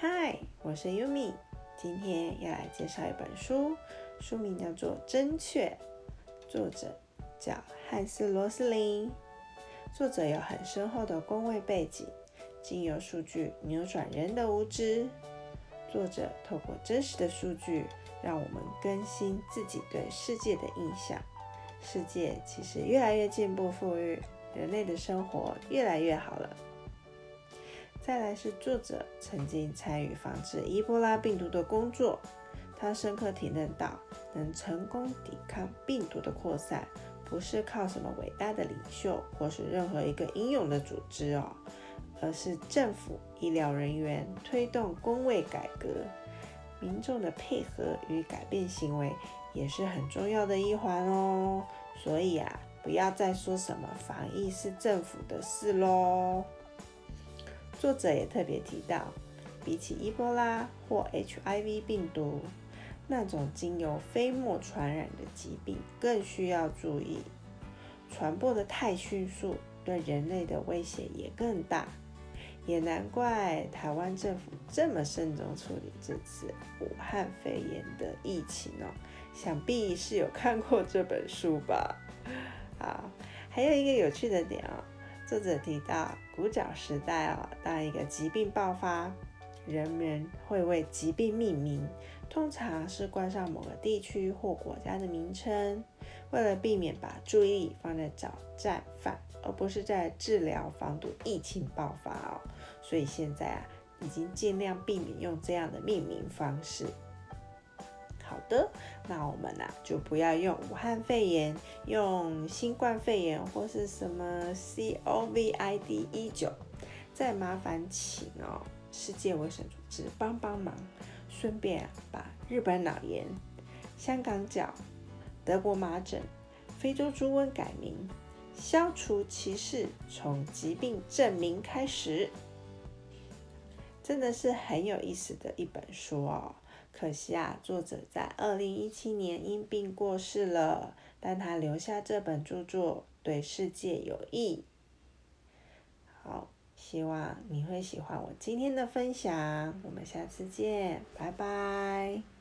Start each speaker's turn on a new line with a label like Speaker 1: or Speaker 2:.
Speaker 1: 嗨，我是 Yumi，今天要来介绍一本书，书名叫做《真确》，作者叫汉斯·罗斯林。作者有很深厚的工位背景，经由数据扭转人的无知。作者透过真实的数据，让我们更新自己对世界的印象。世界其实越来越进步富裕，人类的生活越来越好了。再来是作者曾经参与防治伊波拉病毒的工作，他深刻体认到，能成功抵抗病毒的扩散，不是靠什么伟大的领袖或是任何一个英勇的组织哦，而是政府、医疗人员推动工位改革，民众的配合与改变行为也是很重要的一环哦。所以啊，不要再说什么防疫是政府的事喽。作者也特别提到，比起伊波拉或 HIV 病毒那种经由飞沫传染的疾病，更需要注意传播的太迅速，对人类的威胁也更大。也难怪台湾政府这么慎重处理这次武汉肺炎的疫情哦。想必是有看过这本书吧？好，还有一个有趣的点哦。作者提到，古早时代哦，当一个疾病爆发，人们会为疾病命名，通常是冠上某个地区或国家的名称，为了避免把注意力放在找战犯，而不是在治疗防堵疫情爆发哦。所以现在啊，已经尽量避免用这样的命名方式。好的，那我们呢就不要用武汉肺炎，用新冠肺炎或是什么 COVID 一九。再麻烦请哦世界卫生组织帮帮忙，顺便把日本脑炎、香港脚、德国麻疹、非洲猪瘟改名，消除歧视，从疾病证明开始。真的是很有意思的一本书哦。可惜啊，作者在二零一七年因病过世了，但他留下这本著作对世界有益。好，希望你会喜欢我今天的分享，我们下次见，拜拜。